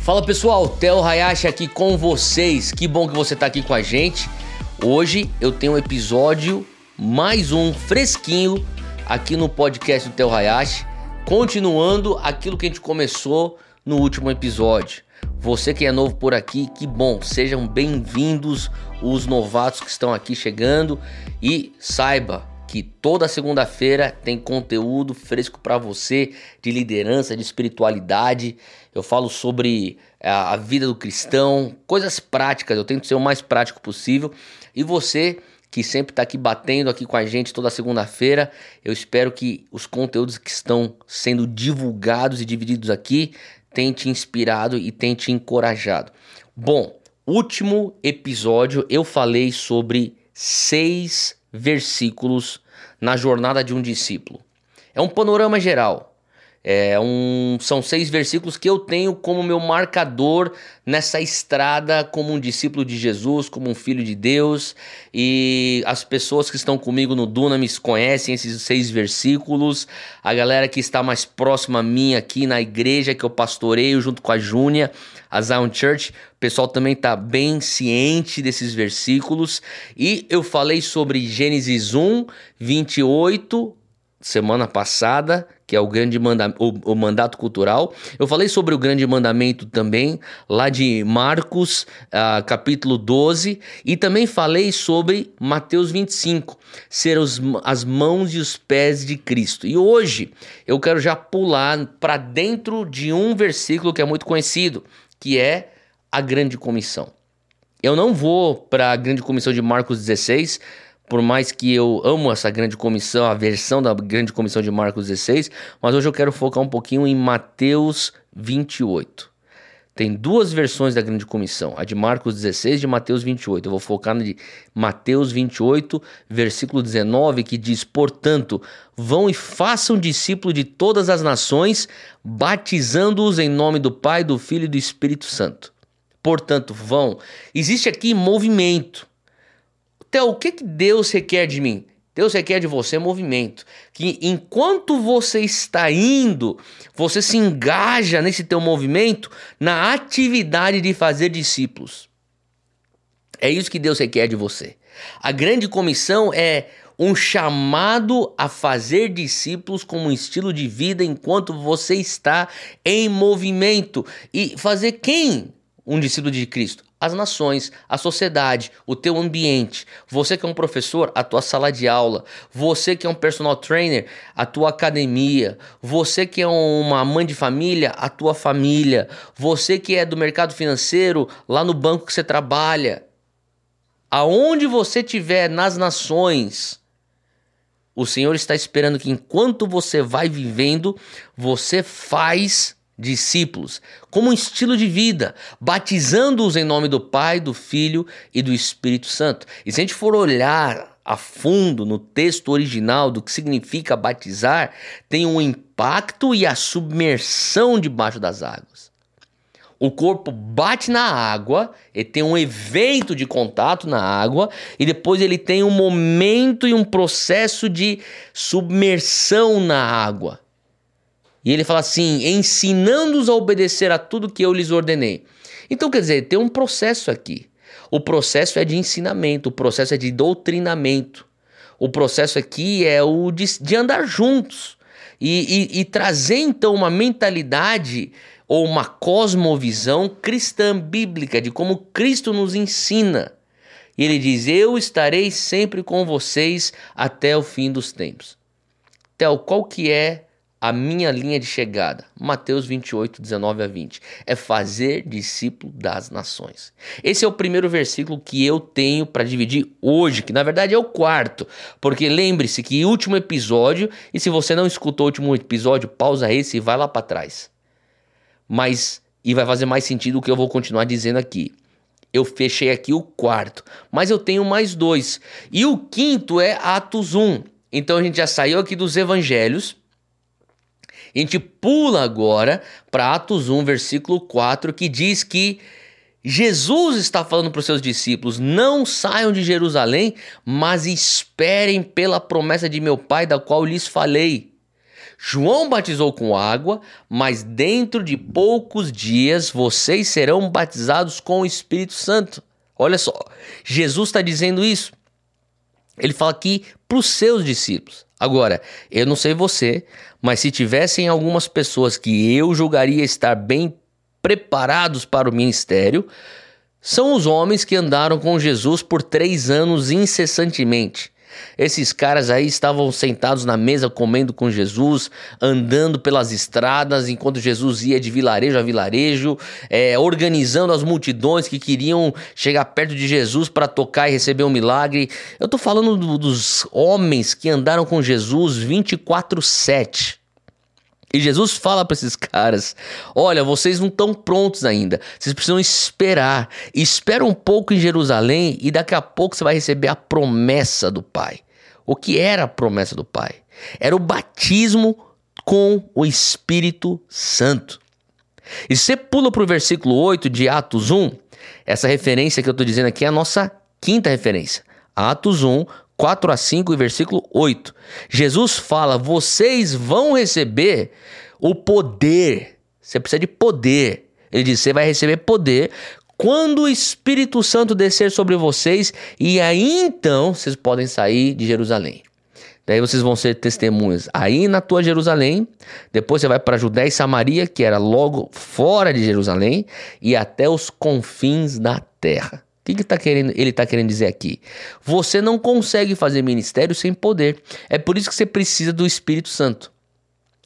Fala pessoal, Theo Hayashi aqui com vocês. Que bom que você está aqui com a gente. Hoje eu tenho um episódio, mais um fresquinho, aqui no podcast do Theo Hayashi, continuando aquilo que a gente começou no último episódio. Você que é novo por aqui, que bom, sejam bem-vindos os novatos que estão aqui chegando e saiba que toda segunda-feira tem conteúdo fresco para você de liderança, de espiritualidade. Eu falo sobre a, a vida do cristão, coisas práticas, eu tento ser o mais prático possível. E você que sempre está aqui batendo aqui com a gente toda segunda-feira. Eu espero que os conteúdos que estão sendo divulgados e divididos aqui tenham te inspirado e tenham te encorajado. Bom, último episódio eu falei sobre seis versículos na jornada de um discípulo. É um panorama geral. É um, são seis versículos que eu tenho como meu marcador nessa estrada como um discípulo de Jesus, como um filho de Deus. E as pessoas que estão comigo no Dunamis conhecem esses seis versículos. A galera que está mais próxima a mim aqui na igreja que eu pastoreio junto com a Júnia, a Zion Church, o pessoal também está bem ciente desses versículos. E eu falei sobre Gênesis 1, 28 semana passada, que é o grande manda o, o, mandato cultural. Eu falei sobre o grande mandamento também, lá de Marcos, uh, capítulo 12, e também falei sobre Mateus 25, ser os, as mãos e os pés de Cristo. E hoje eu quero já pular para dentro de um versículo que é muito conhecido, que é a grande comissão. Eu não vou para a grande comissão de Marcos 16, por mais que eu amo essa grande comissão, a versão da grande comissão de Marcos 16, mas hoje eu quero focar um pouquinho em Mateus 28. Tem duas versões da grande comissão, a de Marcos 16 e de Mateus 28. Eu vou focar na de Mateus 28, versículo 19, que diz: Portanto, vão e façam discípulo de todas as nações, batizando-os em nome do Pai, do Filho e do Espírito Santo. Portanto, vão. Existe aqui movimento. Então, o que, que Deus requer de mim? Deus requer de você movimento. Que enquanto você está indo, você se engaja nesse teu movimento na atividade de fazer discípulos. É isso que Deus requer de você. A grande comissão é um chamado a fazer discípulos como um estilo de vida enquanto você está em movimento. E fazer quem um discípulo de Cristo? As nações, a sociedade, o teu ambiente. Você que é um professor, a tua sala de aula. Você que é um personal trainer, a tua academia. Você que é uma mãe de família, a tua família. Você que é do mercado financeiro, lá no banco que você trabalha. Aonde você estiver nas nações, o Senhor está esperando que enquanto você vai vivendo, você faz discípulos, como um estilo de vida, batizando-os em nome do Pai, do Filho e do Espírito Santo. E se a gente for olhar a fundo no texto original do que significa batizar, tem um impacto e a submersão debaixo das águas. O corpo bate na água, ele tem um evento de contato na água e depois ele tem um momento e um processo de submersão na água. E ele fala assim: ensinando-os a obedecer a tudo que eu lhes ordenei. Então, quer dizer, tem um processo aqui. O processo é de ensinamento, o processo é de doutrinamento. O processo aqui é o de, de andar juntos e, e, e trazer então uma mentalidade ou uma cosmovisão cristã bíblica de como Cristo nos ensina. E ele diz: Eu estarei sempre com vocês até o fim dos tempos. Então, qual que é a minha linha de chegada, Mateus 28, 19 a 20, é fazer discípulo das nações. Esse é o primeiro versículo que eu tenho para dividir hoje, que na verdade é o quarto, porque lembre-se que último episódio, e se você não escutou o último episódio, pausa esse e vai lá para trás. Mas, e vai fazer mais sentido o que eu vou continuar dizendo aqui. Eu fechei aqui o quarto, mas eu tenho mais dois. E o quinto é Atos 1. Então a gente já saiu aqui dos evangelhos a gente pula agora para Atos 1, versículo 4, que diz que Jesus está falando para os seus discípulos: não saiam de Jerusalém, mas esperem pela promessa de meu Pai, da qual lhes falei. João batizou com água, mas dentro de poucos dias vocês serão batizados com o Espírito Santo. Olha só, Jesus está dizendo isso. Ele fala aqui para os seus discípulos. Agora, eu não sei você, mas se tivessem algumas pessoas que eu julgaria estar bem preparados para o ministério, são os homens que andaram com Jesus por três anos incessantemente. Esses caras aí estavam sentados na mesa comendo com Jesus, andando pelas estradas enquanto Jesus ia de vilarejo a vilarejo, é, organizando as multidões que queriam chegar perto de Jesus para tocar e receber um milagre. Eu estou falando do, dos homens que andaram com Jesus 24/7. E Jesus fala para esses caras: Olha, vocês não estão prontos ainda. Vocês precisam esperar. Espera um pouco em Jerusalém e daqui a pouco você vai receber a promessa do Pai. O que era a promessa do Pai? Era o batismo com o Espírito Santo. E você pula para o versículo 8 de Atos 1, essa referência que eu estou dizendo aqui é a nossa quinta referência. Atos 1, 4 a 5 e versículo 8. Jesus fala: vocês vão receber o poder. Você precisa de poder. Ele diz: você vai receber poder quando o Espírito Santo descer sobre vocês, e aí então vocês podem sair de Jerusalém. Daí vocês vão ser testemunhas aí na tua Jerusalém, depois você vai para Judéia e Samaria, que era logo fora de Jerusalém, e até os confins da terra. O que, que tá querendo, ele está querendo dizer aqui? Você não consegue fazer ministério sem poder. É por isso que você precisa do Espírito Santo.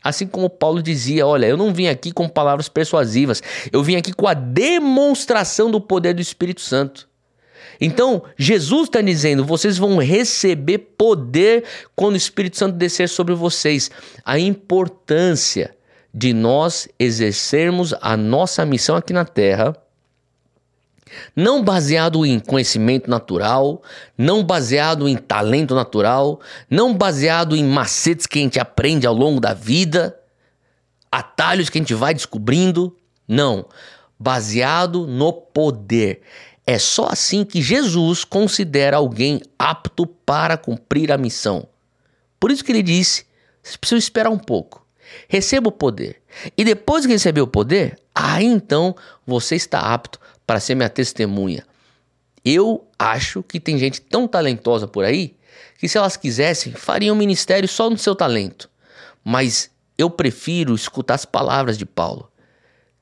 Assim como Paulo dizia: Olha, eu não vim aqui com palavras persuasivas, eu vim aqui com a demonstração do poder do Espírito Santo. Então, Jesus está dizendo: vocês vão receber poder quando o Espírito Santo descer sobre vocês. A importância de nós exercermos a nossa missão aqui na terra não baseado em conhecimento natural, não baseado em talento natural, não baseado em macetes que a gente aprende ao longo da vida, atalhos que a gente vai descobrindo. Não. Baseado no poder. É só assim que Jesus considera alguém apto para cumprir a missão. Por isso que ele disse: vocês precisam esperar um pouco. Receba o poder. E depois que receber o poder, aí então você está apto para ser minha testemunha. Eu acho que tem gente tão talentosa por aí que, se elas quisessem, fariam um ministério só no seu talento. Mas eu prefiro escutar as palavras de Paulo,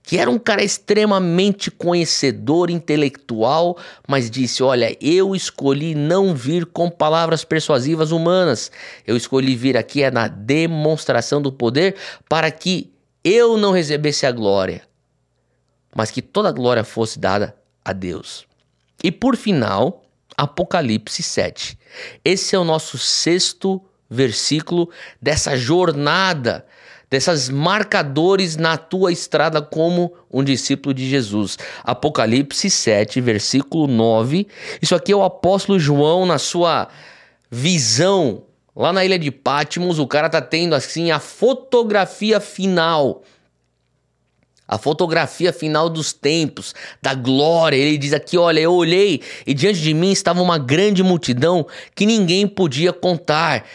que era um cara extremamente conhecedor, intelectual, mas disse: Olha, eu escolhi não vir com palavras persuasivas humanas, eu escolhi vir aqui é na demonstração do poder para que eu não recebesse a glória, mas que toda a glória fosse dada a Deus. E por final, Apocalipse 7. Esse é o nosso sexto versículo dessa jornada, desses marcadores na tua estrada como um discípulo de Jesus. Apocalipse 7, versículo 9. Isso aqui é o apóstolo João na sua visão lá na ilha de Patmos. O cara tá tendo assim a fotografia final a fotografia final dos tempos, da glória. Ele diz aqui: Olha, eu olhei e diante de mim estava uma grande multidão que ninguém podia contar.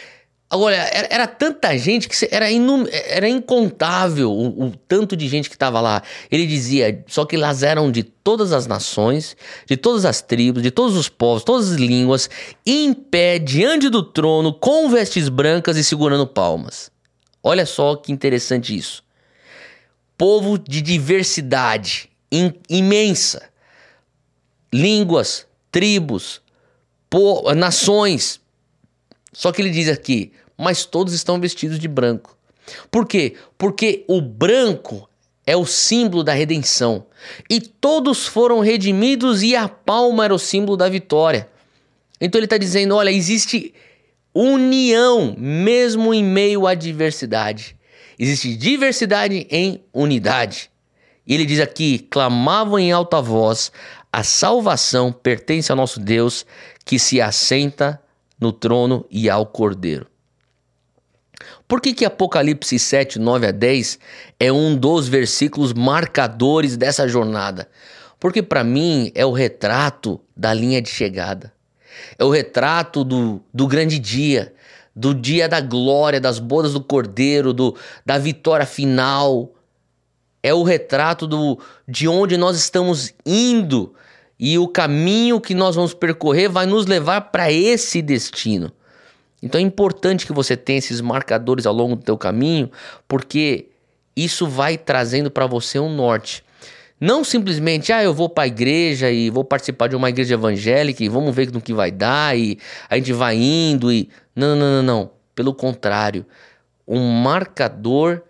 Agora, era, era tanta gente que era, inum, era incontável o, o, tanto de gente que estava lá. Ele dizia: só que elas eram de todas as nações, de todas as tribos, de todos os povos, todas as línguas, em pé diante do trono, com vestes brancas e segurando palmas. Olha só que interessante isso povo de diversidade imensa, línguas, tribos, nações. Só que ele diz aqui, mas todos estão vestidos de branco. Por quê? Porque o branco é o símbolo da redenção. E todos foram redimidos e a palma era o símbolo da vitória. Então ele está dizendo: olha, existe união mesmo em meio à diversidade. Existe diversidade em unidade. E ele diz aqui: clamavam em alta voz: a salvação pertence ao nosso Deus que se assenta no trono e ao Cordeiro. Por que, que Apocalipse 7, 9 a 10 é um dos versículos marcadores dessa jornada? Porque para mim é o retrato da linha de chegada. É o retrato do, do grande dia, do dia da glória, das bodas do Cordeiro, do, da vitória final. É o retrato do, de onde nós estamos indo e o caminho que nós vamos percorrer vai nos levar para esse destino. Então é importante que você tenha esses marcadores ao longo do teu caminho, porque isso vai trazendo para você um norte. Não simplesmente, ah, eu vou para a igreja e vou participar de uma igreja evangélica e vamos ver no que vai dar e a gente vai indo e não, não, não, não. Pelo contrário, um marcador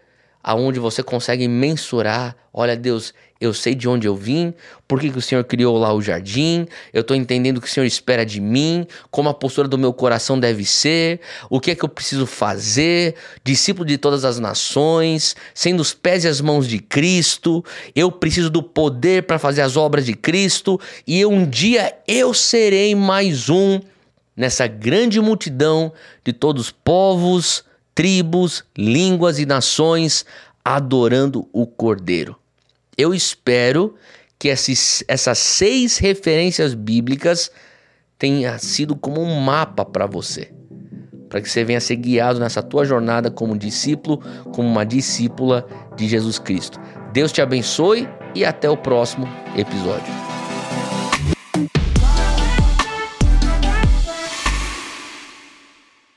aonde você consegue mensurar, olha Deus, eu sei de onde eu vim, por que, o Senhor criou lá o jardim, eu estou entendendo o que o Senhor espera de mim, como a postura do meu coração deve ser, o que é que eu preciso fazer, discípulo de todas as nações, sendo os pés e as mãos de Cristo, eu preciso do poder para fazer as obras de Cristo, e um dia eu serei mais um nessa grande multidão de todos os povos, tribos, línguas e nações adorando o Cordeiro. Eu espero que esses, essas seis referências bíblicas tenha sido como um mapa para você, para que você venha ser guiado nessa tua jornada como discípulo, como uma discípula de Jesus Cristo. Deus te abençoe e até o próximo episódio.